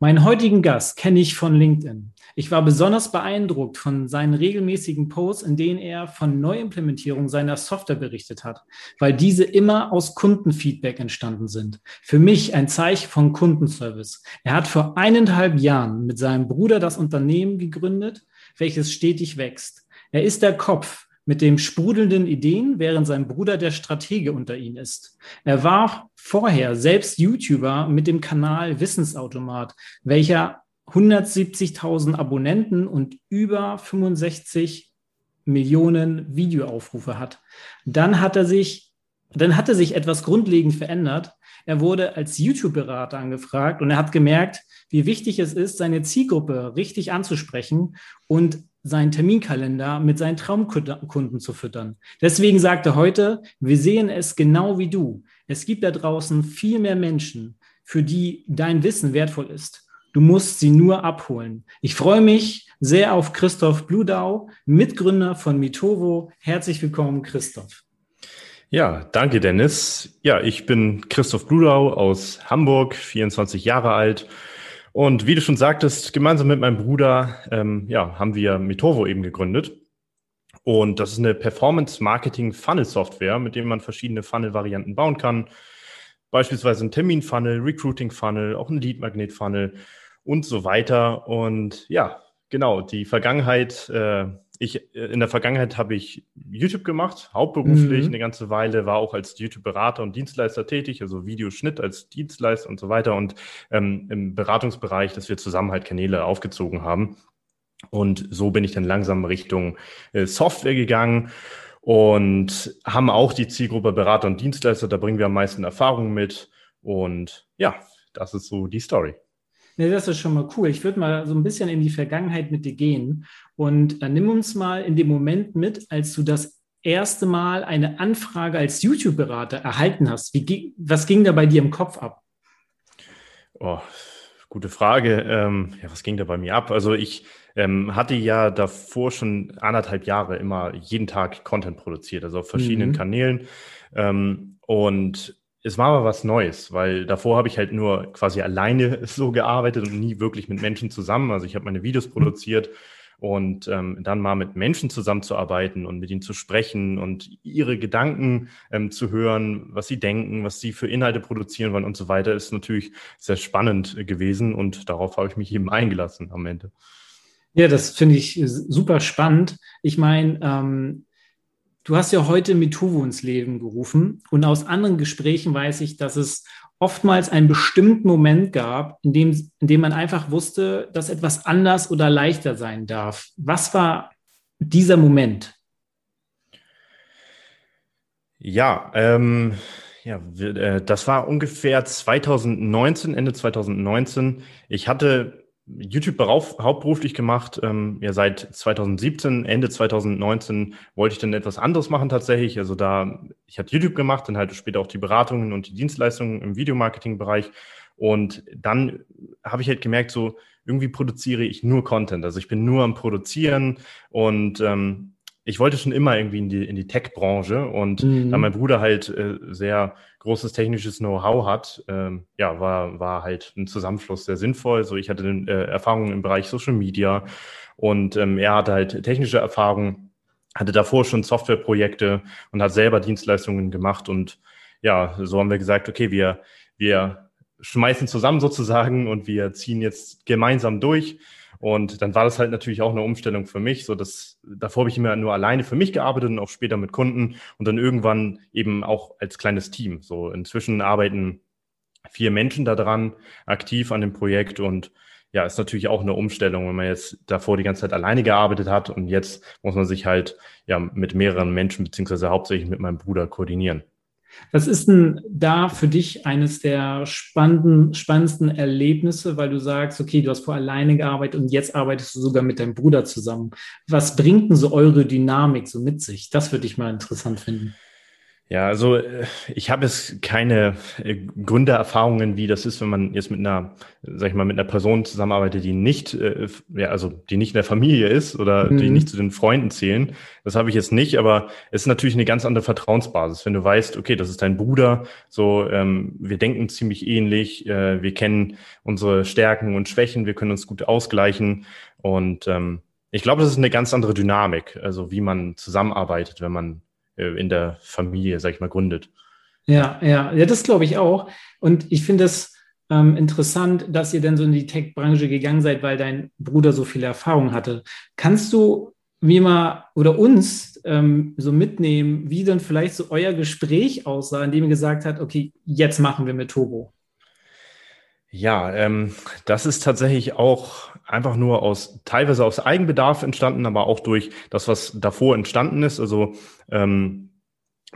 Meinen heutigen Gast kenne ich von LinkedIn. Ich war besonders beeindruckt von seinen regelmäßigen Posts, in denen er von Neuimplementierung seiner Software berichtet hat, weil diese immer aus Kundenfeedback entstanden sind. Für mich ein Zeichen von Kundenservice. Er hat vor eineinhalb Jahren mit seinem Bruder das Unternehmen gegründet, welches stetig wächst. Er ist der Kopf mit dem sprudelnden Ideen, während sein Bruder der Stratege unter ihnen ist. Er war vorher selbst YouTuber mit dem Kanal Wissensautomat, welcher 170.000 Abonnenten und über 65 Millionen Videoaufrufe hat. Dann hat er sich, dann hatte sich etwas grundlegend verändert. Er wurde als YouTube-Berater angefragt und er hat gemerkt, wie wichtig es ist, seine Zielgruppe richtig anzusprechen und seinen Terminkalender mit seinen Traumkunden zu füttern. Deswegen sagt er heute, wir sehen es genau wie du. Es gibt da draußen viel mehr Menschen, für die dein Wissen wertvoll ist. Du musst sie nur abholen. Ich freue mich sehr auf Christoph Bludau, Mitgründer von Mitovo. Herzlich willkommen, Christoph. Ja, danke, Dennis. Ja, ich bin Christoph Bludau aus Hamburg, 24 Jahre alt und wie du schon sagtest, gemeinsam mit meinem Bruder ähm, ja, haben wir Mitovo eben gegründet. Und das ist eine Performance-Marketing-Funnel-Software, mit der man verschiedene Funnel-Varianten bauen kann. Beispielsweise ein Termin-Funnel, Recruiting-Funnel, auch ein Lead-Magnet-Funnel und so weiter. Und ja, genau, die Vergangenheit äh, ich, äh, in der Vergangenheit habe ich YouTube gemacht, hauptberuflich mhm. eine ganze Weile, war auch als YouTube-Berater und Dienstleister tätig, also Videoschnitt als Dienstleister und so weiter und ähm, im Beratungsbereich, dass wir zusammen halt Kanäle aufgezogen haben. Und so bin ich dann langsam Richtung äh, Software gegangen und haben auch die Zielgruppe Berater und Dienstleister, da bringen wir am meisten Erfahrungen mit. Und ja, das ist so die Story. Nee, das ist schon mal cool. Ich würde mal so ein bisschen in die Vergangenheit mit dir gehen und äh, nimm uns mal in dem Moment mit, als du das erste Mal eine Anfrage als YouTube-Berater erhalten hast. Wie, was ging da bei dir im Kopf ab? Oh, gute Frage. Ähm, ja, was ging da bei mir ab? Also ich ähm, hatte ja davor schon anderthalb Jahre immer jeden Tag Content produziert, also auf verschiedenen mhm. Kanälen. Ähm, und es war aber was Neues, weil davor habe ich halt nur quasi alleine so gearbeitet und nie wirklich mit Menschen zusammen. Also ich habe meine Videos produziert und ähm, dann mal mit Menschen zusammenzuarbeiten und mit ihnen zu sprechen und ihre Gedanken ähm, zu hören, was sie denken, was sie für Inhalte produzieren wollen und so weiter, ist natürlich sehr spannend gewesen und darauf habe ich mich eben eingelassen am Ende. Ja, das finde ich super spannend. Ich meine, ähm, Du hast ja heute Mituvo ins Leben gerufen und aus anderen Gesprächen weiß ich, dass es oftmals einen bestimmten Moment gab, in dem, in dem man einfach wusste, dass etwas anders oder leichter sein darf. Was war dieser Moment? Ja, ähm, ja, äh, das war ungefähr 2019, Ende 2019. Ich hatte YouTube hauptberuflich gemacht. Ähm, ja, seit 2017, Ende 2019 wollte ich dann etwas anderes machen tatsächlich. Also da, ich hatte YouTube gemacht, dann halt später auch die Beratungen und die Dienstleistungen im Videomarketing-Bereich. Und dann habe ich halt gemerkt, so irgendwie produziere ich nur Content. Also ich bin nur am Produzieren und ähm, ich wollte schon immer irgendwie in die, in die Tech-Branche und mhm. da mein Bruder halt äh, sehr großes technisches Know-how hat, ähm, ja, war, war halt ein Zusammenschluss sehr sinnvoll. So, ich hatte äh, Erfahrungen im Bereich Social Media und ähm, er hatte halt technische Erfahrungen, hatte davor schon Softwareprojekte und hat selber Dienstleistungen gemacht und ja, so haben wir gesagt, okay, wir, wir schmeißen zusammen sozusagen und wir ziehen jetzt gemeinsam durch und dann war das halt natürlich auch eine Umstellung für mich. So dass davor habe ich immer nur alleine für mich gearbeitet und auch später mit Kunden und dann irgendwann eben auch als kleines Team. So inzwischen arbeiten vier Menschen daran, aktiv an dem Projekt und ja, ist natürlich auch eine Umstellung, wenn man jetzt davor die ganze Zeit alleine gearbeitet hat und jetzt muss man sich halt ja mit mehreren Menschen beziehungsweise hauptsächlich mit meinem Bruder koordinieren. Was ist denn da für dich eines der spannenden, spannendsten Erlebnisse, weil du sagst, okay, du hast vor alleine gearbeitet und jetzt arbeitest du sogar mit deinem Bruder zusammen. Was bringt denn so eure Dynamik so mit sich? Das würde ich mal interessant finden. Ja, also äh, ich habe jetzt keine äh, Gründererfahrungen, wie das ist, wenn man jetzt mit einer, sag ich mal, mit einer Person zusammenarbeitet, die nicht, äh, ja, also die nicht in der Familie ist oder mhm. die nicht zu den Freunden zählen. Das habe ich jetzt nicht, aber es ist natürlich eine ganz andere Vertrauensbasis, wenn du weißt, okay, das ist dein Bruder, so ähm, wir denken ziemlich ähnlich, äh, wir kennen unsere Stärken und Schwächen, wir können uns gut ausgleichen und ähm, ich glaube, das ist eine ganz andere Dynamik, also wie man zusammenarbeitet, wenn man in der Familie, sag ich mal, gründet. Ja, ja, ja, das glaube ich auch. Und ich finde es ähm, interessant, dass ihr dann so in die Tech-Branche gegangen seid, weil dein Bruder so viel Erfahrung hatte. Kannst du wie mal oder uns ähm, so mitnehmen, wie dann vielleicht so euer Gespräch aussah, in dem ihr gesagt habt, okay, jetzt machen wir mit Turbo? Ja, ähm, das ist tatsächlich auch einfach nur aus, teilweise aus Eigenbedarf entstanden, aber auch durch das, was davor entstanden ist. Also ähm,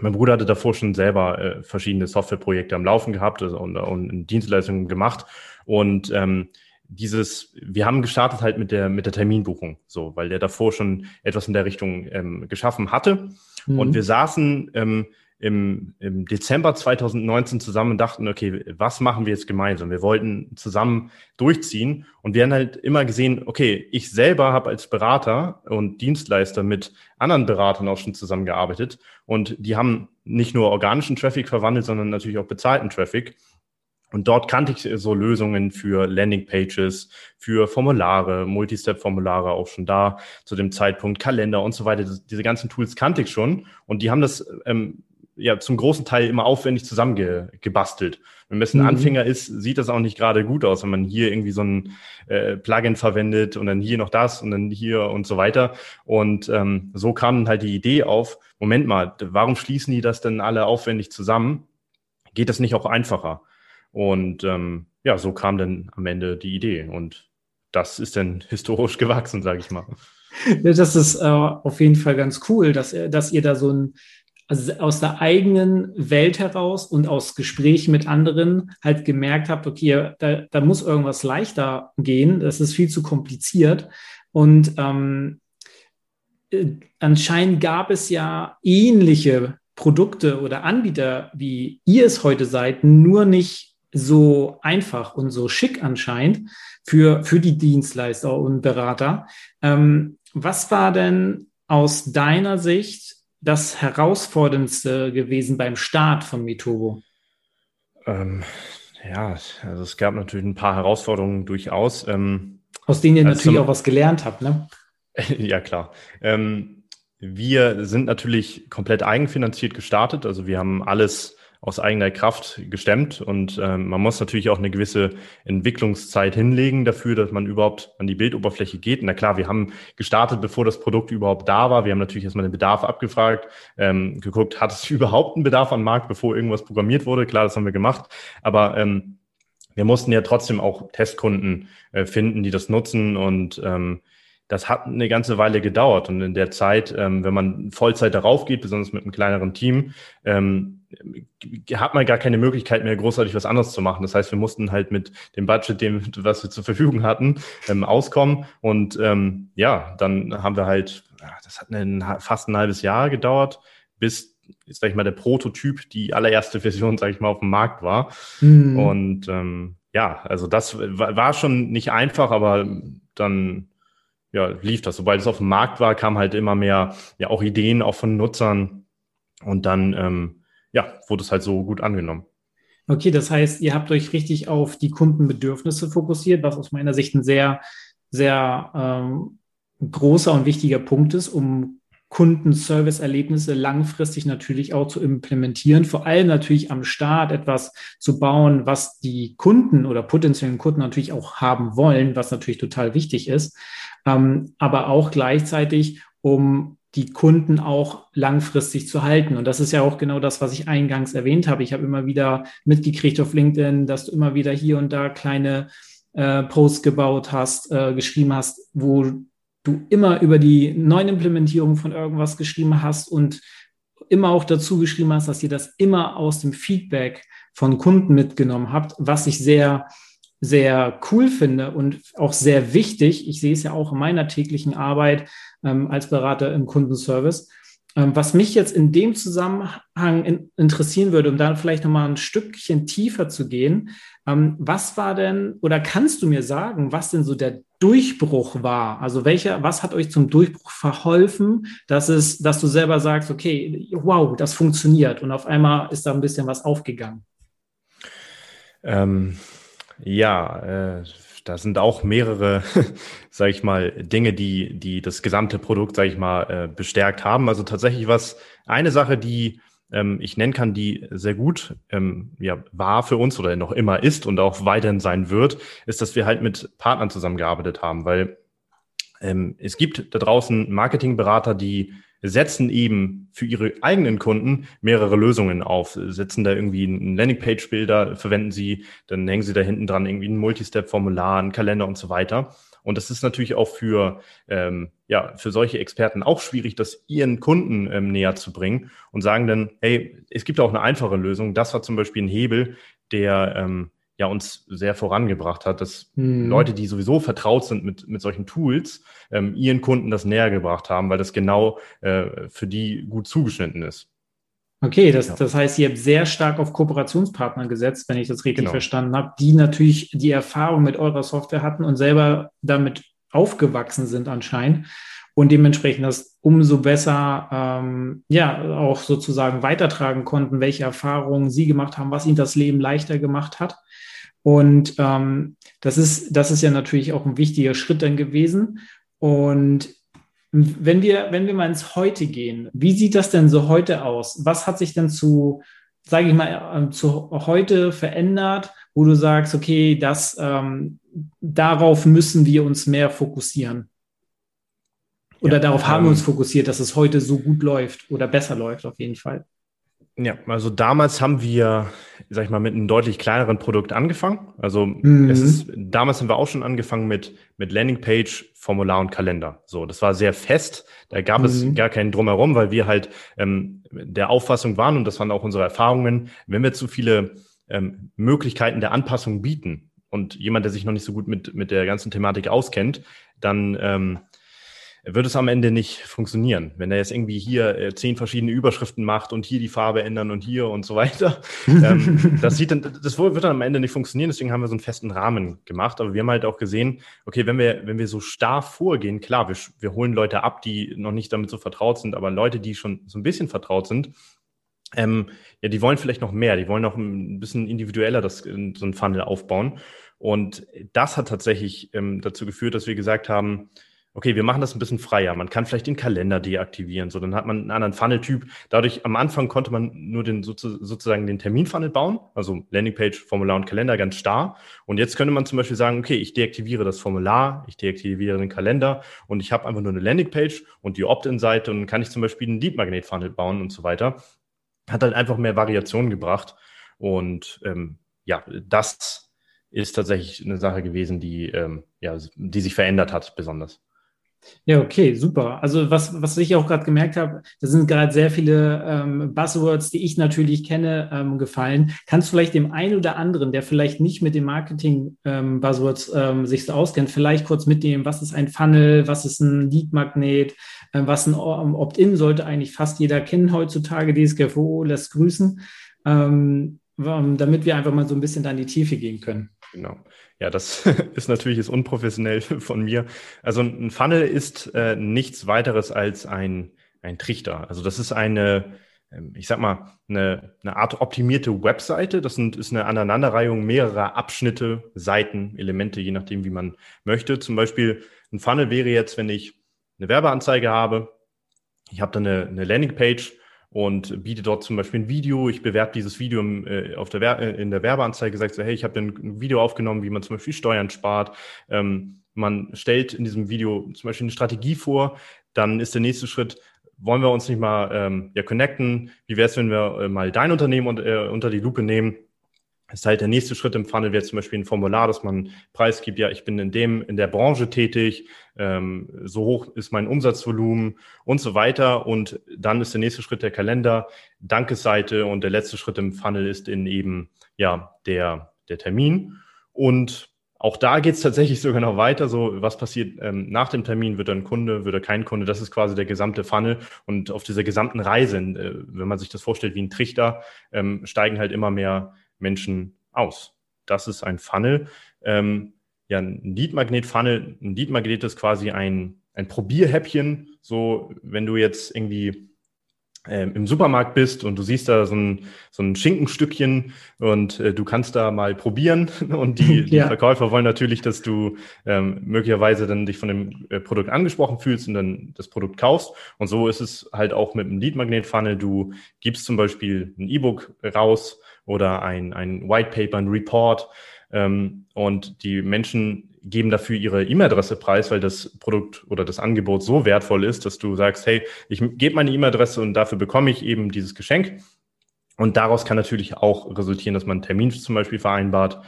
mein Bruder hatte davor schon selber äh, verschiedene Softwareprojekte am Laufen gehabt also, und, und Dienstleistungen gemacht. Und ähm, dieses, wir haben gestartet halt mit der, mit der Terminbuchung, so, weil der davor schon etwas in der Richtung ähm, geschaffen hatte. Mhm. Und wir saßen ähm, im, im Dezember 2019 zusammen und dachten, okay, was machen wir jetzt gemeinsam? Wir wollten zusammen durchziehen und wir haben halt immer gesehen, okay, ich selber habe als Berater und Dienstleister mit anderen Beratern auch schon zusammengearbeitet und die haben nicht nur organischen Traffic verwandelt, sondern natürlich auch bezahlten Traffic. Und dort kannte ich so Lösungen für Landingpages, für Formulare, Multistep-Formulare auch schon da zu dem Zeitpunkt, Kalender und so weiter. Diese ganzen Tools kannte ich schon und die haben das ähm, ja zum großen Teil immer aufwendig zusammengebastelt. Wenn man ein mhm. Anfänger ist, sieht das auch nicht gerade gut aus, wenn man hier irgendwie so ein äh, Plugin verwendet und dann hier noch das und dann hier und so weiter. Und ähm, so kam dann halt die Idee auf, Moment mal, warum schließen die das denn alle aufwendig zusammen? Geht das nicht auch einfacher? Und ähm, ja, so kam dann am Ende die Idee. Und das ist dann historisch gewachsen, sage ich mal. Das ist äh, auf jeden Fall ganz cool, dass, dass ihr da so ein also aus der eigenen Welt heraus und aus Gesprächen mit anderen halt gemerkt habt, okay, da, da muss irgendwas leichter gehen, das ist viel zu kompliziert. Und ähm, äh, anscheinend gab es ja ähnliche Produkte oder Anbieter, wie ihr es heute seid, nur nicht so einfach und so schick anscheinend für, für die Dienstleister und Berater. Ähm, was war denn aus deiner Sicht das Herausforderndste gewesen beim Start von Mitovo? Ähm, ja, also es gab natürlich ein paar Herausforderungen durchaus. Ähm, Aus denen ihr also natürlich auch was gelernt habt, ne? ja, klar. Ähm, wir sind natürlich komplett eigenfinanziert gestartet. Also wir haben alles aus eigener Kraft gestemmt und ähm, man muss natürlich auch eine gewisse Entwicklungszeit hinlegen dafür, dass man überhaupt an die Bildoberfläche geht. Na klar, wir haben gestartet, bevor das Produkt überhaupt da war. Wir haben natürlich erstmal den Bedarf abgefragt, ähm, geguckt, hat es überhaupt einen Bedarf am Markt, bevor irgendwas programmiert wurde. Klar, das haben wir gemacht, aber ähm, wir mussten ja trotzdem auch Testkunden äh, finden, die das nutzen und ähm, das hat eine ganze Weile gedauert. Und in der Zeit, ähm, wenn man Vollzeit darauf geht, besonders mit einem kleineren Team, ähm, hat man gar keine Möglichkeit mehr, großartig was anderes zu machen. Das heißt, wir mussten halt mit dem Budget, dem, was wir zur Verfügung hatten, ähm, auskommen. Und ähm, ja, dann haben wir halt, das hat ein, fast ein halbes Jahr gedauert, bis sag ich mal, der Prototyp, die allererste Version, sag ich mal, auf dem Markt war. Mhm. Und ähm, ja, also das war schon nicht einfach, aber dann ja, lief das. Sobald es auf dem Markt war, kam halt immer mehr, ja, auch Ideen auch von Nutzern und dann, ähm, ja, wurde es halt so gut angenommen. Okay, das heißt, ihr habt euch richtig auf die Kundenbedürfnisse fokussiert, was aus meiner Sicht ein sehr, sehr ähm, großer und wichtiger Punkt ist, um Kundenservice-Erlebnisse langfristig natürlich auch zu implementieren, vor allem natürlich am Start etwas zu bauen, was die Kunden oder potenziellen Kunden natürlich auch haben wollen, was natürlich total wichtig ist, ähm, aber auch gleichzeitig, um die Kunden auch langfristig zu halten. Und das ist ja auch genau das, was ich eingangs erwähnt habe. Ich habe immer wieder mitgekriegt auf LinkedIn, dass du immer wieder hier und da kleine äh, Posts gebaut hast, äh, geschrieben hast, wo du immer über die neuen Implementierungen von irgendwas geschrieben hast und immer auch dazu geschrieben hast, dass ihr das immer aus dem Feedback von Kunden mitgenommen habt, was ich sehr, sehr cool finde und auch sehr wichtig. Ich sehe es ja auch in meiner täglichen Arbeit ähm, als Berater im Kundenservice. Ähm, was mich jetzt in dem Zusammenhang in, interessieren würde, um da vielleicht nochmal ein Stückchen tiefer zu gehen, ähm, was war denn oder kannst du mir sagen, was denn so der Durchbruch war? Also welcher, was hat euch zum Durchbruch verholfen, dass es, dass du selber sagst, okay, wow, das funktioniert und auf einmal ist da ein bisschen was aufgegangen? Ähm, ja, äh, da sind auch mehrere, sage ich mal, Dinge, die, die das gesamte Produkt, sage ich mal, äh, bestärkt haben. Also tatsächlich was, eine Sache, die ähm, ich nennen kann, die sehr gut ähm, ja, war für uns oder noch immer ist und auch weiterhin sein wird, ist, dass wir halt mit Partnern zusammengearbeitet haben, weil ähm, es gibt da draußen Marketingberater, die setzen eben für ihre eigenen Kunden mehrere Lösungen auf, setzen da irgendwie einen Landingpage-Bilder, verwenden sie, dann hängen sie da hinten dran irgendwie ein Multistep-Formular, einen Kalender und so weiter. Und das ist natürlich auch für, ähm, ja, für solche Experten auch schwierig, das ihren Kunden ähm, näher zu bringen und sagen dann, hey, es gibt auch eine einfache Lösung. Das war zum Beispiel ein Hebel, der ähm, ja uns sehr vorangebracht hat, dass mhm. Leute, die sowieso vertraut sind mit, mit solchen Tools, ähm, ihren Kunden das näher gebracht haben, weil das genau äh, für die gut zugeschnitten ist. Okay, das, das heißt, ihr habt sehr stark auf Kooperationspartner gesetzt, wenn ich das richtig genau. verstanden habe, die natürlich die Erfahrung mit eurer Software hatten und selber damit aufgewachsen sind anscheinend und dementsprechend das umso besser ähm, ja auch sozusagen weitertragen konnten, welche Erfahrungen sie gemacht haben, was ihnen das Leben leichter gemacht hat. Und ähm, das ist das ist ja natürlich auch ein wichtiger Schritt dann gewesen. Und wenn wir, wenn wir mal ins Heute gehen, wie sieht das denn so heute aus? Was hat sich denn zu, sage ich mal, äh, zu heute verändert, wo du sagst, okay, das, ähm, darauf müssen wir uns mehr fokussieren? Oder ja, darauf haben ähm, wir uns fokussiert, dass es heute so gut läuft oder besser läuft, auf jeden Fall. Ja, also damals haben wir, sag ich mal, mit einem deutlich kleineren Produkt angefangen. Also mhm. es ist, damals haben wir auch schon angefangen mit, mit Landingpage, Formular und Kalender. So, das war sehr fest. Da gab mhm. es gar keinen Drumherum, weil wir halt ähm, der Auffassung waren, und das waren auch unsere Erfahrungen, wenn wir zu viele ähm, Möglichkeiten der Anpassung bieten und jemand, der sich noch nicht so gut mit, mit der ganzen Thematik auskennt, dann ähm, wird es am Ende nicht funktionieren. Wenn er jetzt irgendwie hier äh, zehn verschiedene Überschriften macht und hier die Farbe ändern und hier und so weiter, ähm, das sieht dann, das wird dann am Ende nicht funktionieren. Deswegen haben wir so einen festen Rahmen gemacht. Aber wir haben halt auch gesehen, okay, wenn wir, wenn wir so starr vorgehen, klar, wir, wir holen Leute ab, die noch nicht damit so vertraut sind, aber Leute, die schon so ein bisschen vertraut sind, ähm, ja, die wollen vielleicht noch mehr, die wollen noch ein bisschen individueller das, so ein Funnel aufbauen. Und das hat tatsächlich ähm, dazu geführt, dass wir gesagt haben, okay, wir machen das ein bisschen freier. Man kann vielleicht den Kalender deaktivieren, so dann hat man einen anderen Funnel-Typ. Dadurch am Anfang konnte man nur den sozusagen den Termin-Funnel bauen, also Landingpage, Formular und Kalender ganz starr. Und jetzt könnte man zum Beispiel sagen, okay, ich deaktiviere das Formular, ich deaktiviere den Kalender und ich habe einfach nur eine Landingpage und die Opt-in-Seite und dann kann ich zum Beispiel einen Lead-Magnet-Funnel bauen und so weiter. Hat halt einfach mehr Variationen gebracht und ähm, ja, das ist tatsächlich eine Sache gewesen, die, ähm, ja, die sich verändert hat, besonders. Ja, okay, super. Also was, was ich auch gerade gemerkt habe, da sind gerade sehr viele ähm, Buzzwords, die ich natürlich kenne, ähm, gefallen. Kannst du vielleicht dem einen oder anderen, der vielleicht nicht mit dem Marketing-Buzzwords ähm, ähm, sich so auskennt, vielleicht kurz mitnehmen, was ist ein Funnel, was ist ein Lead-Magnet, äh, was ein ähm, Opt-in sollte eigentlich fast jeder kennen heutzutage, DSGVO lässt grüßen, ähm, damit wir einfach mal so ein bisschen da in die Tiefe gehen können. Genau. Ja, das ist natürlich ist unprofessionell von mir. Also ein Funnel ist äh, nichts weiteres als ein, ein Trichter. Also das ist eine, ähm, ich sag mal, eine, eine Art optimierte Webseite. Das sind, ist eine Aneinanderreihung mehrerer Abschnitte, Seiten, Elemente, je nachdem, wie man möchte. Zum Beispiel ein Funnel wäre jetzt, wenn ich eine Werbeanzeige habe, ich habe dann eine, eine Landingpage und biete dort zum Beispiel ein Video. Ich bewerbe dieses Video im, äh, auf der äh, in der Werbeanzeige, sagt so, hey, ich habe ein Video aufgenommen, wie man zum Beispiel Steuern spart. Ähm, man stellt in diesem Video zum Beispiel eine Strategie vor. Dann ist der nächste Schritt, wollen wir uns nicht mal ähm, ja, connecten? Wie wäre es, wenn wir äh, mal dein Unternehmen und, äh, unter die Lupe nehmen? Ist halt der nächste Schritt im Funnel wäre zum Beispiel ein Formular, dass man preisgibt, ja, ich bin in dem, in der Branche tätig, ähm, so hoch ist mein Umsatzvolumen und so weiter. Und dann ist der nächste Schritt der Kalender, Dankesseite und der letzte Schritt im Funnel ist in eben, ja, der, der Termin. Und auch da geht es tatsächlich sogar noch weiter. So, was passiert ähm, nach dem Termin? Wird er ein Kunde, wird er kein Kunde? Das ist quasi der gesamte Funnel. Und auf dieser gesamten Reise, äh, wenn man sich das vorstellt wie ein Trichter, ähm, steigen halt immer mehr Menschen aus. Das ist ein Funnel. Ähm, ja, ein Lead-Magnet-Funnel, ein Lead-Magnet ist quasi ein, ein Probierhäppchen. So, wenn du jetzt irgendwie ähm, im Supermarkt bist und du siehst da so ein, so ein Schinkenstückchen und äh, du kannst da mal probieren und die, die ja. Verkäufer wollen natürlich, dass du ähm, möglicherweise dann dich von dem äh, Produkt angesprochen fühlst und dann das Produkt kaufst. Und so ist es halt auch mit dem Lead-Magnet-Funnel. Du gibst zum Beispiel ein E-Book raus oder ein, ein White Paper, ein Report ähm, und die Menschen geben dafür ihre E-Mail-Adresse preis, weil das Produkt oder das Angebot so wertvoll ist, dass du sagst, hey, ich gebe meine E-Mail-Adresse und dafür bekomme ich eben dieses Geschenk. Und daraus kann natürlich auch resultieren, dass man einen Termin zum Beispiel vereinbart.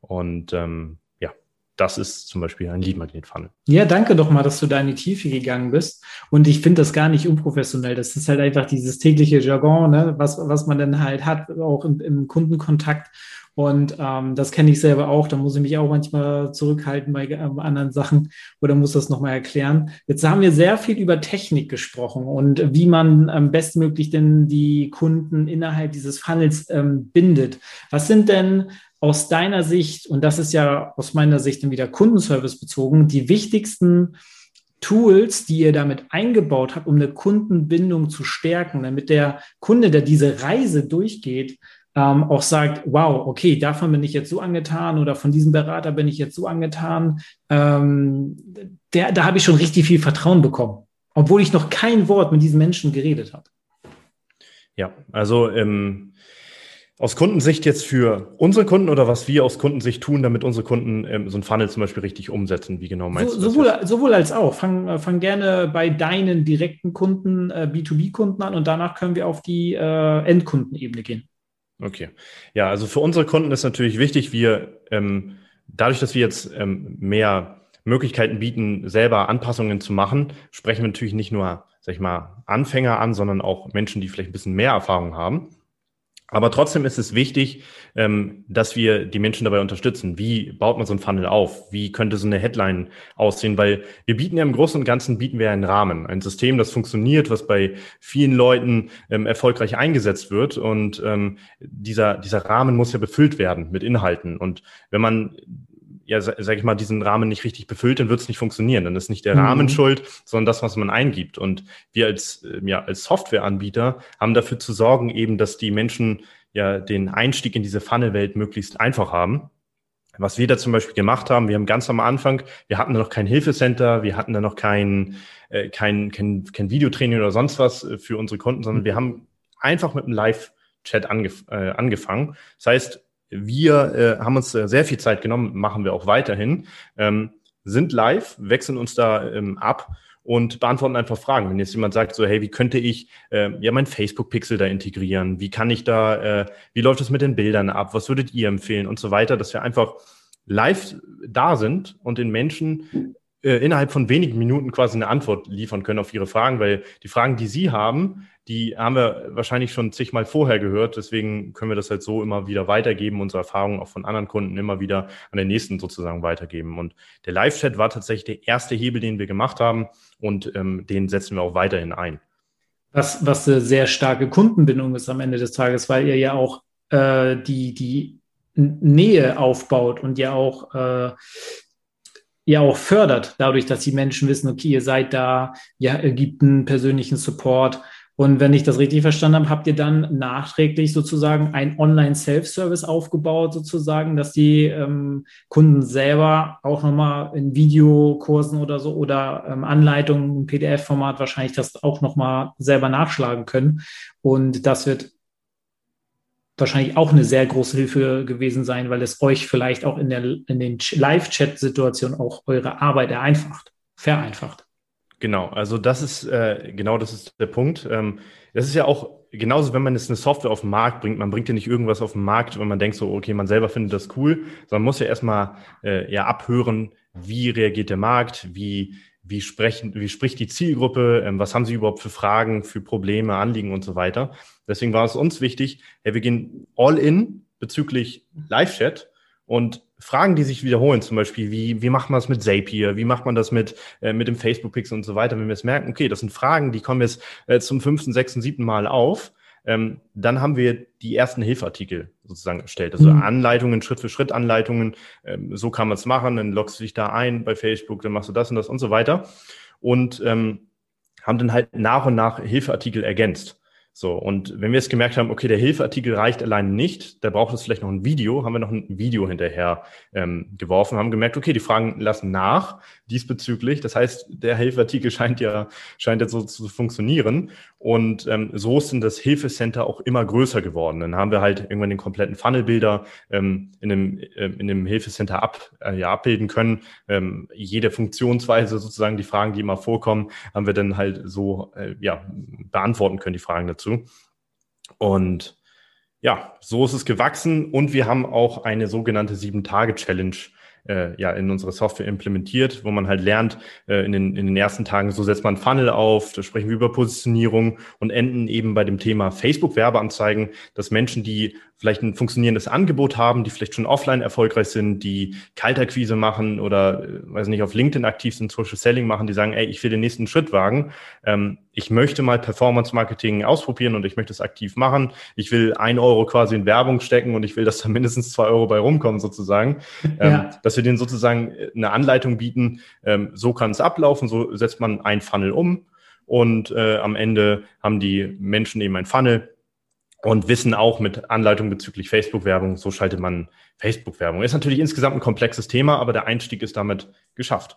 Und ähm, das ist zum Beispiel ein Lead-Magnet-Funnel. Ja, danke doch mal, dass du da in die Tiefe gegangen bist. Und ich finde das gar nicht unprofessionell. Das ist halt einfach dieses tägliche Jargon, ne, was, was man dann halt hat, auch im, im Kundenkontakt. Und ähm, das kenne ich selber auch. Da muss ich mich auch manchmal zurückhalten bei ähm, anderen Sachen oder muss das nochmal erklären. Jetzt haben wir sehr viel über Technik gesprochen und wie man ähm, bestmöglich denn die Kunden innerhalb dieses Funnels ähm, bindet. Was sind denn aus deiner Sicht, und das ist ja aus meiner Sicht dann wieder Kundenservice bezogen, die wichtigsten Tools, die ihr damit eingebaut habt, um eine Kundenbindung zu stärken, damit der Kunde, der diese Reise durchgeht, ähm, auch sagt, wow, okay, davon bin ich jetzt so angetan oder von diesem Berater bin ich jetzt so angetan, ähm, der, da habe ich schon richtig viel Vertrauen bekommen, obwohl ich noch kein Wort mit diesen Menschen geredet habe. Ja, also ähm, aus Kundensicht jetzt für unsere Kunden oder was wir aus Kundensicht tun, damit unsere Kunden ähm, so ein Funnel zum Beispiel richtig umsetzen? Wie genau meinst so, du das? Sowohl, sowohl als auch. Fang, äh, fang gerne bei deinen direkten Kunden, äh, B2B-Kunden an und danach können wir auf die äh, Endkundenebene gehen. Okay. Ja, also für unsere Kunden ist natürlich wichtig, wir ähm, dadurch, dass wir jetzt ähm, mehr Möglichkeiten bieten, selber Anpassungen zu machen, sprechen wir natürlich nicht nur, sag ich mal, Anfänger an, sondern auch Menschen, die vielleicht ein bisschen mehr Erfahrung haben. Aber trotzdem ist es wichtig, ähm, dass wir die Menschen dabei unterstützen. Wie baut man so ein Funnel auf? Wie könnte so eine Headline aussehen? Weil wir bieten ja im Großen und Ganzen bieten wir einen Rahmen, ein System, das funktioniert, was bei vielen Leuten ähm, erfolgreich eingesetzt wird. Und ähm, dieser, dieser Rahmen muss ja befüllt werden mit Inhalten. Und wenn man ja, sag ich mal, diesen Rahmen nicht richtig befüllt, dann wird es nicht funktionieren. Dann ist nicht der mhm. Rahmen schuld, sondern das, was man eingibt. Und wir als, ähm, ja, als Softwareanbieter haben dafür zu sorgen, eben, dass die Menschen ja den Einstieg in diese Funnel-Welt möglichst einfach haben. Was wir da zum Beispiel gemacht haben, wir haben ganz am Anfang, wir hatten da noch kein Hilfecenter, wir hatten da noch kein, äh, kein, kein, kein Videotraining oder sonst was äh, für unsere Kunden, sondern wir haben einfach mit einem Live-Chat angef äh, angefangen. Das heißt, wir äh, haben uns äh, sehr viel Zeit genommen, machen wir auch weiterhin, ähm, sind live, wechseln uns da ähm, ab und beantworten einfach Fragen. Wenn jetzt jemand sagt, so, hey, wie könnte ich äh, ja mein Facebook-Pixel da integrieren? Wie kann ich da, äh, wie läuft es mit den Bildern ab? Was würdet ihr empfehlen und so weiter, dass wir einfach live da sind und den Menschen äh, innerhalb von wenigen Minuten quasi eine Antwort liefern können auf ihre Fragen, weil die Fragen, die Sie haben, die haben wir wahrscheinlich schon zigmal vorher gehört. Deswegen können wir das halt so immer wieder weitergeben, unsere Erfahrungen auch von anderen Kunden immer wieder an den nächsten sozusagen weitergeben. Und der Live-Chat war tatsächlich der erste Hebel, den wir gemacht haben und ähm, den setzen wir auch weiterhin ein. Was, was eine sehr starke Kundenbindung ist am Ende des Tages, weil ihr ja auch äh, die, die Nähe aufbaut und ja auch äh, ja auch fördert, dadurch, dass die Menschen wissen, okay, ihr seid da, ihr gibt einen persönlichen Support. Und wenn ich das richtig verstanden habe, habt ihr dann nachträglich sozusagen ein Online-Self-Service aufgebaut, sozusagen, dass die ähm, Kunden selber auch nochmal in Videokursen oder so oder ähm, Anleitungen im PDF-Format wahrscheinlich das auch nochmal selber nachschlagen können. Und das wird wahrscheinlich auch eine sehr große Hilfe gewesen sein, weil es euch vielleicht auch in, der, in den Live-Chat-Situationen auch eure Arbeit ereinfacht, vereinfacht. Genau, also das ist äh, genau das ist der Punkt. Ähm, das ist ja auch genauso, wenn man jetzt eine Software auf den Markt bringt, man bringt ja nicht irgendwas auf den Markt, wenn man denkt so, okay, man selber findet das cool, sondern muss ja erstmal äh, ja abhören, wie reagiert der Markt, wie, wie sprechen, wie spricht die Zielgruppe, ähm, was haben sie überhaupt für Fragen, für Probleme, Anliegen und so weiter. Deswegen war es uns wichtig, ja, wir gehen all in bezüglich Live-Chat und Fragen, die sich wiederholen, zum Beispiel, wie, wie macht man das mit Zapier, wie macht man das mit, äh, mit dem Facebook-Pixel und so weiter, wenn wir es merken, okay, das sind Fragen, die kommen jetzt äh, zum fünften, sechsten, siebten Mal auf, ähm, dann haben wir die ersten Hilfartikel sozusagen erstellt. Also mhm. Anleitungen, Schritt für Schritt Anleitungen, ähm, so kann man es machen, dann loggst du dich da ein bei Facebook, dann machst du das und das und so weiter. Und ähm, haben dann halt nach und nach Hilfeartikel ergänzt. So, und wenn wir jetzt gemerkt haben, okay, der Hilfeartikel reicht allein nicht, da braucht es vielleicht noch ein Video, haben wir noch ein Video hinterher ähm, geworfen, haben gemerkt, okay, die Fragen lassen nach diesbezüglich. Das heißt, der Hilfeartikel scheint ja, scheint jetzt so zu funktionieren. Und ähm, so ist dann das Hilfecenter auch immer größer geworden. Dann haben wir halt irgendwann den kompletten Funnelbilder ähm, in dem, äh, in dem Hilfecenter ab, äh, ja, abbilden können. Ähm, jede Funktionsweise sozusagen, die Fragen, die immer vorkommen, haben wir dann halt so äh, ja, beantworten können, die Fragen dazu dazu. Und ja, so ist es gewachsen und wir haben auch eine sogenannte Sieben-Tage-Challenge äh, ja in unsere Software implementiert, wo man halt lernt, äh, in, den, in den ersten Tagen, so setzt man Funnel auf, da sprechen wir über Positionierung und enden eben bei dem Thema Facebook-Werbeanzeigen, dass Menschen, die vielleicht ein funktionierendes Angebot haben, die vielleicht schon offline erfolgreich sind, die Kaltakquise machen oder, äh, weiß nicht, auf LinkedIn aktiv sind, Social Selling machen, die sagen, ey, ich will den nächsten Schritt wagen. Ähm, ich möchte mal Performance Marketing ausprobieren und ich möchte es aktiv machen. Ich will ein Euro quasi in Werbung stecken und ich will, dass da mindestens zwei Euro bei rumkommen sozusagen. Ähm, ja. dass wir denen sozusagen äh, eine Anleitung bieten. Ähm, so kann es ablaufen, so setzt man ein Funnel um und äh, am Ende haben die Menschen eben ein Funnel und wissen auch mit Anleitung bezüglich Facebook-Werbung, so schaltet man Facebook-Werbung. Ist natürlich insgesamt ein komplexes Thema, aber der Einstieg ist damit geschafft.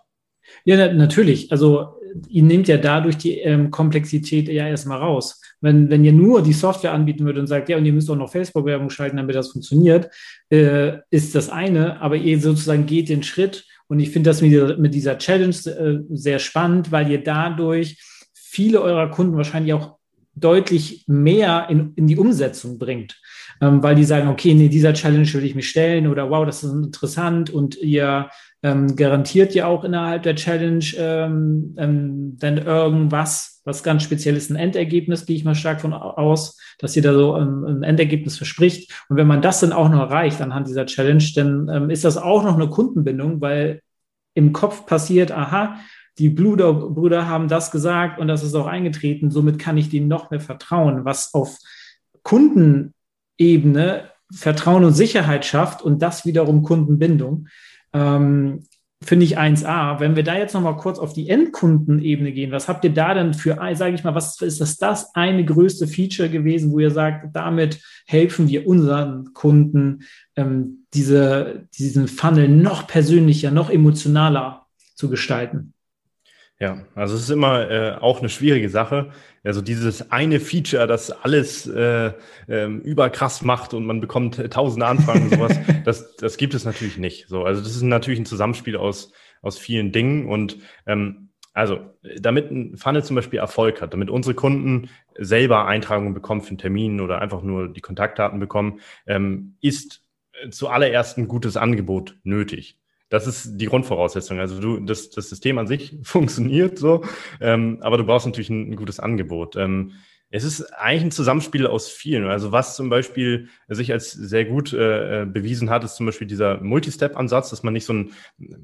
Ja, na, natürlich. Also ihr nehmt ja dadurch die ähm, Komplexität ja erstmal raus. Wenn, wenn ihr nur die Software anbieten würdet und sagt, ja, und ihr müsst auch noch Facebook-Werbung schalten, damit das funktioniert, äh, ist das eine, aber ihr sozusagen geht den Schritt und ich finde das mit dieser, mit dieser Challenge äh, sehr spannend, weil ihr dadurch viele eurer Kunden wahrscheinlich auch deutlich mehr in, in die Umsetzung bringt. Ähm, weil die sagen, okay, in dieser Challenge will ich mich stellen oder wow, das ist interessant und ihr ähm, garantiert ja auch innerhalb der Challenge ähm, ähm, dann irgendwas, was ganz speziell ist, ein Endergebnis, gehe ich mal stark von aus, dass ihr da so ein, ein, Endergebnis verspricht. Und wenn man das dann auch noch erreicht anhand dieser Challenge, dann ähm, ist das auch noch eine Kundenbindung, weil im Kopf passiert, aha, die Brüder haben das gesagt und das ist auch eingetreten. Somit kann ich denen noch mehr vertrauen, was auf Kundenebene Vertrauen und Sicherheit schafft und das wiederum Kundenbindung. Ähm, Finde ich 1A. Wenn wir da jetzt nochmal kurz auf die Endkundenebene gehen, was habt ihr da denn für, sage ich mal, was ist das, das eine größte Feature gewesen, wo ihr sagt, damit helfen wir unseren Kunden, ähm, diese, diesen Funnel noch persönlicher, noch emotionaler zu gestalten? Ja, also es ist immer äh, auch eine schwierige Sache. Also dieses eine Feature, das alles äh, äh, überkrass macht und man bekommt tausende Anfragen und sowas, das, das gibt es natürlich nicht. So, also das ist natürlich ein Zusammenspiel aus, aus vielen Dingen und ähm, also, damit ein Funnel zum Beispiel Erfolg hat, damit unsere Kunden selber Eintragungen bekommen für einen Termin oder einfach nur die Kontaktdaten bekommen, ähm, ist zuallererst ein gutes Angebot nötig. Das ist die Grundvoraussetzung. Also du, das, das System an sich funktioniert so, ähm, aber du brauchst natürlich ein, ein gutes Angebot. Ähm, es ist eigentlich ein Zusammenspiel aus vielen. Also was zum Beispiel sich als sehr gut äh, äh, bewiesen hat, ist zum Beispiel dieser Multistep-Ansatz, dass man nicht so ein,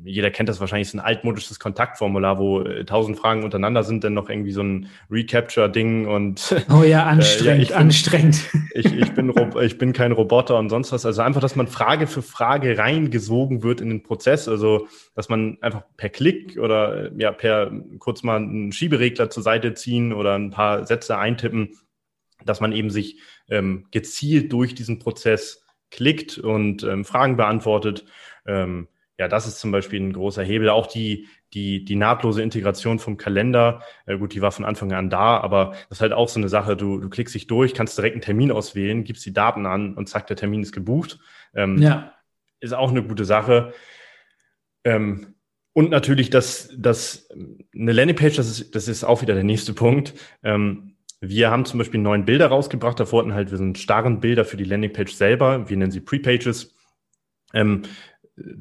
jeder kennt das wahrscheinlich, so ein altmodisches Kontaktformular, wo äh, tausend Fragen untereinander sind, dann noch irgendwie so ein Recapture-Ding und Oh ja, anstrengend, äh, ja, ich bin, anstrengend. Ich, ich, bin ich bin kein Roboter und sonst was. Also einfach, dass man Frage für Frage reingesogen wird in den Prozess. Also dass man einfach per Klick oder ja per kurz mal einen Schieberegler zur Seite ziehen oder ein paar Sätze eintippen, dass man eben sich ähm, gezielt durch diesen Prozess klickt und ähm, Fragen beantwortet. Ähm, ja, das ist zum Beispiel ein großer Hebel. Auch die, die, die nahtlose Integration vom Kalender, äh, gut, die war von Anfang an da, aber das ist halt auch so eine Sache, du, du klickst dich durch, kannst direkt einen Termin auswählen, gibst die Daten an und zack, der Termin ist gebucht. Ähm, ja. Ist auch eine gute Sache. Ähm, und natürlich, dass, dass eine Landingpage, das ist, das ist auch wieder der nächste Punkt, ähm, wir haben zum Beispiel neuen Bilder rausgebracht. Davor hatten halt wir sind starren Bilder für die Landingpage selber. Wir nennen sie Prepages. Ähm,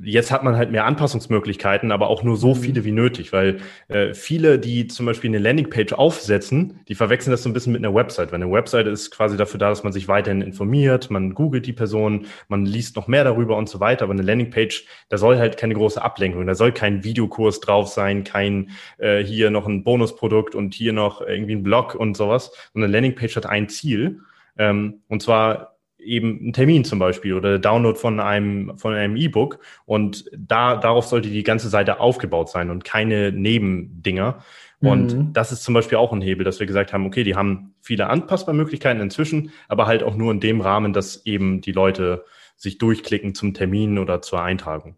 Jetzt hat man halt mehr Anpassungsmöglichkeiten, aber auch nur so mhm. viele wie nötig, weil äh, viele, die zum Beispiel eine Landingpage aufsetzen, die verwechseln das so ein bisschen mit einer Website. Weil eine Website ist quasi dafür da, dass man sich weiterhin informiert, man googelt die Person, man liest noch mehr darüber und so weiter. Aber eine Landingpage, da soll halt keine große Ablenkung, da soll kein Videokurs drauf sein, kein äh, hier noch ein Bonusprodukt und hier noch irgendwie ein Blog und sowas. Und eine Landingpage hat ein Ziel. Ähm, und zwar eben ein Termin zum Beispiel oder der Download von einem von einem E-Book und da darauf sollte die ganze Seite aufgebaut sein und keine Nebendinger. Und mhm. das ist zum Beispiel auch ein Hebel, dass wir gesagt haben, okay, die haben viele Anpassbarmöglichkeiten inzwischen, aber halt auch nur in dem Rahmen, dass eben die Leute sich durchklicken zum Termin oder zur Eintragung.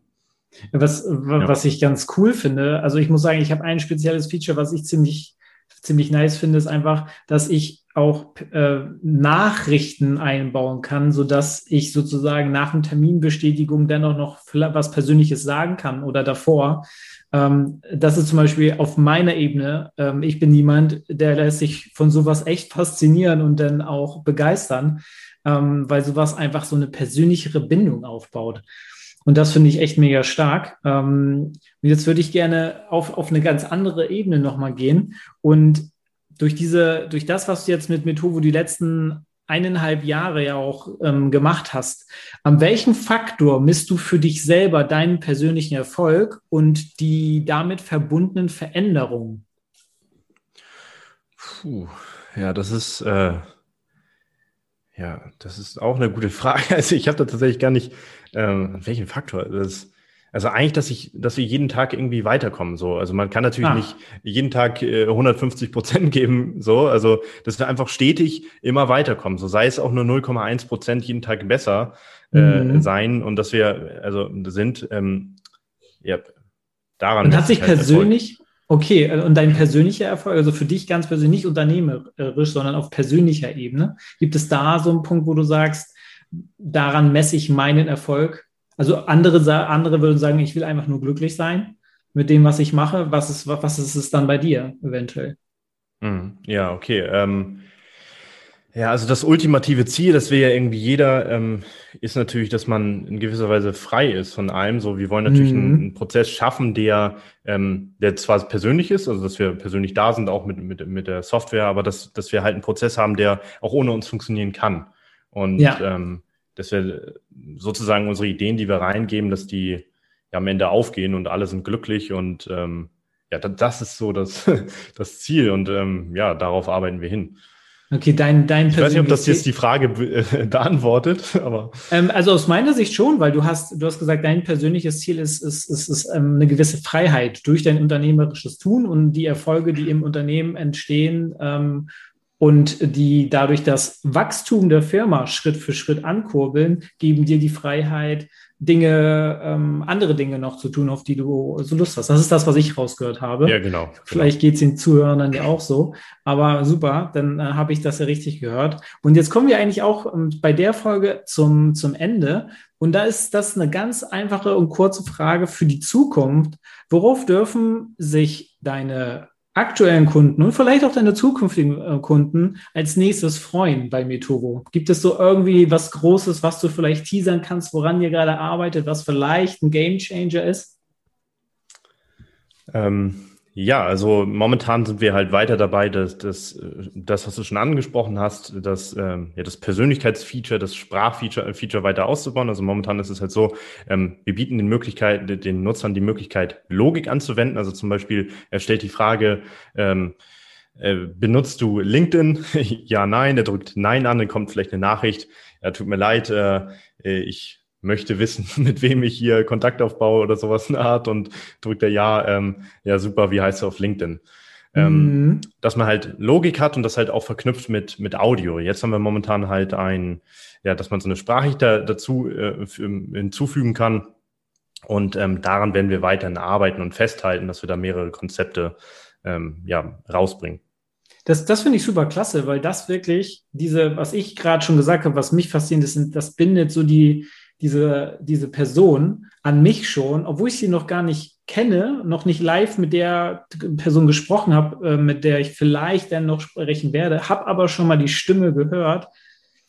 Was, ja. was ich ganz cool finde, also ich muss sagen, ich habe ein spezielles Feature, was ich ziemlich, ziemlich nice finde, ist einfach, dass ich auch äh, Nachrichten einbauen kann, so dass ich sozusagen nach dem Terminbestätigung dennoch noch was Persönliches sagen kann oder davor. Ähm, das ist zum Beispiel auf meiner Ebene. Ähm, ich bin jemand, der lässt sich von sowas echt faszinieren und dann auch begeistern, ähm, weil sowas einfach so eine persönlichere Bindung aufbaut. Und das finde ich echt mega stark. Ähm, jetzt würde ich gerne auf, auf eine ganz andere Ebene nochmal gehen und durch diese, durch das, was du jetzt mit Metovo die letzten eineinhalb Jahre ja auch ähm, gemacht hast, an welchem Faktor misst du für dich selber deinen persönlichen Erfolg und die damit verbundenen Veränderungen? Puh, ja, das ist äh, ja, das ist auch eine gute Frage. Also ich habe da tatsächlich gar nicht, ähm, welchen Faktor. Das, also eigentlich, dass ich, dass wir jeden Tag irgendwie weiterkommen. So, also man kann natürlich ah. nicht jeden Tag äh, 150 Prozent geben. So, also dass wir einfach stetig immer weiterkommen. So sei es auch nur 0,1 Prozent jeden Tag besser äh, mhm. sein und dass wir also sind. Ähm, ja, daran. Und hat sich halt persönlich Erfolg. Okay, äh, und dein persönlicher Erfolg, also für dich ganz persönlich, nicht unternehmerisch, sondern auf persönlicher Ebene, gibt es da so einen Punkt, wo du sagst, daran messe ich meinen Erfolg? Also andere, andere würden sagen, ich will einfach nur glücklich sein mit dem, was ich mache. Was ist, was ist es dann bei dir eventuell? Hm, ja, okay. Ähm, ja, also das ultimative Ziel, das will ja irgendwie jeder, ähm, ist natürlich, dass man in gewisser Weise frei ist von allem. So, wir wollen natürlich mhm. einen, einen, Prozess schaffen, der, ähm, der zwar persönlich ist, also dass wir persönlich da sind, auch mit, mit, mit der Software, aber dass, dass wir halt einen Prozess haben, der auch ohne uns funktionieren kann. Und ja. ähm, dass wir sozusagen unsere Ideen, die wir reingeben, dass die ja am Ende aufgehen und alle sind glücklich und ähm, ja, das ist so das, das Ziel und ähm, ja, darauf arbeiten wir hin. Okay, dein, dein Ich weiß nicht, ob das jetzt die Frage äh, beantwortet, aber. Ähm, also aus meiner Sicht schon, weil du hast, du hast gesagt, dein persönliches Ziel ist, ist, ist, ist ähm, eine gewisse Freiheit durch dein unternehmerisches Tun und die Erfolge, die im Unternehmen entstehen, ähm, und die dadurch das Wachstum der Firma Schritt für Schritt ankurbeln, geben dir die Freiheit, Dinge, ähm, andere Dinge noch zu tun, auf die du so Lust hast. Das ist das, was ich rausgehört habe. Ja, genau. Vielleicht geht es den Zuhörern dann ja auch so. Aber super, dann äh, habe ich das ja richtig gehört. Und jetzt kommen wir eigentlich auch ähm, bei der Folge zum, zum Ende. Und da ist das eine ganz einfache und kurze Frage für die Zukunft. Worauf dürfen sich deine aktuellen Kunden und vielleicht auch deine zukünftigen äh, Kunden als nächstes freuen bei Metovo? Gibt es so irgendwie was Großes, was du vielleicht teasern kannst, woran ihr gerade arbeitet, was vielleicht ein Game Changer ist? Ähm, ja, also momentan sind wir halt weiter dabei, dass, dass das, was du schon angesprochen hast, das, ähm, ja, das Persönlichkeitsfeature, das Sprachfeature äh, Feature weiter auszubauen. Also momentan ist es halt so, ähm, wir bieten den Möglichkeit, den Nutzern die Möglichkeit, Logik anzuwenden. Also zum Beispiel, er stellt die Frage, ähm, äh, benutzt du LinkedIn? ja, nein. Er drückt Nein an, dann kommt vielleicht eine Nachricht. Ja, tut mir leid, äh, äh ich möchte wissen, mit wem ich hier Kontakt aufbaue oder sowas in der Art und drückt er ja, ähm, ja super, wie heißt du auf LinkedIn? Ähm, mhm. Dass man halt Logik hat und das halt auch verknüpft mit, mit Audio. Jetzt haben wir momentan halt ein, ja, dass man so eine Sprache da, dazu äh, hinzufügen kann. Und ähm, daran werden wir weiterhin arbeiten und festhalten, dass wir da mehrere Konzepte ähm, ja, rausbringen. Das, das finde ich super klasse, weil das wirklich diese, was ich gerade schon gesagt habe, was mich fasziniert, ist, das bindet so die, diese, diese Person an mich schon, obwohl ich sie noch gar nicht kenne, noch nicht live mit der Person gesprochen habe, äh, mit der ich vielleicht dann noch sprechen werde, habe aber schon mal die Stimme gehört.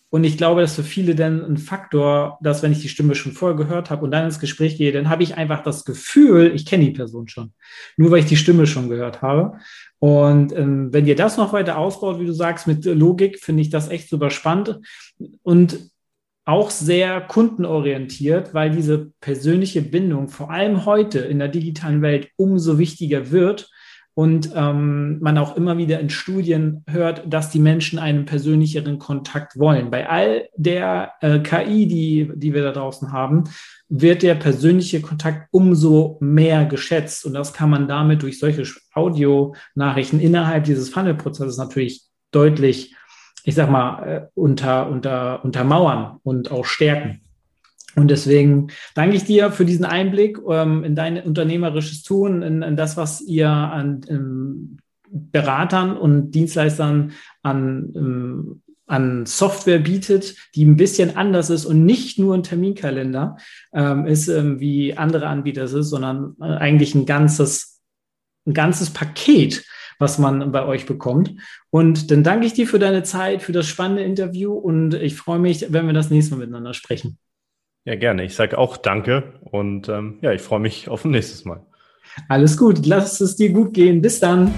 Und ich glaube, dass für viele dann ein Faktor, dass wenn ich die Stimme schon vorher gehört habe und dann ins Gespräch gehe, dann habe ich einfach das Gefühl, ich kenne die Person schon. Nur weil ich die Stimme schon gehört habe. Und ähm, wenn ihr das noch weiter ausbaut, wie du sagst, mit Logik, finde ich das echt super spannend. Und auch sehr kundenorientiert, weil diese persönliche Bindung vor allem heute in der digitalen Welt umso wichtiger wird und ähm, man auch immer wieder in Studien hört, dass die Menschen einen persönlicheren Kontakt wollen. Bei all der äh, KI, die, die wir da draußen haben, wird der persönliche Kontakt umso mehr geschätzt und das kann man damit durch solche Audionachrichten innerhalb dieses Funnel-Prozesses natürlich deutlich ich sag mal, äh, unter, unter, untermauern und auch stärken. Und deswegen danke ich dir für diesen Einblick ähm, in dein unternehmerisches Tun, in, in das, was ihr an ähm, Beratern und Dienstleistern an, ähm, an Software bietet, die ein bisschen anders ist und nicht nur ein Terminkalender ähm, ist, ähm, wie andere Anbieter es ist, sondern äh, eigentlich ein ganzes, ein ganzes Paket was man bei euch bekommt. Und dann danke ich dir für deine Zeit, für das spannende Interview und ich freue mich, wenn wir das nächste Mal miteinander sprechen. Ja, gerne. Ich sage auch danke und ähm, ja, ich freue mich auf ein nächstes Mal. Alles gut. Lass es dir gut gehen. Bis dann.